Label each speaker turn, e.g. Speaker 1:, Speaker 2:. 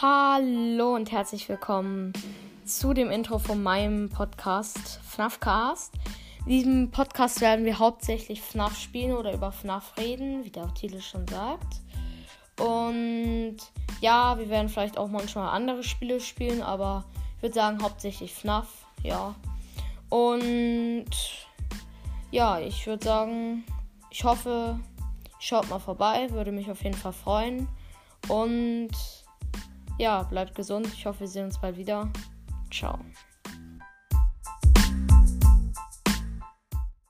Speaker 1: Hallo und herzlich willkommen zu dem Intro von meinem Podcast FNAFcast. In diesem Podcast werden wir hauptsächlich FNAF spielen oder über FNAF reden, wie der Titel schon sagt. Und ja, wir werden vielleicht auch manchmal andere Spiele spielen, aber ich würde sagen hauptsächlich FNAF, ja. Und ja, ich würde sagen, ich hoffe, schaut mal vorbei, würde mich auf jeden Fall freuen. Und ja, bleibt gesund. Ich hoffe, wir sehen uns bald wieder. Ciao.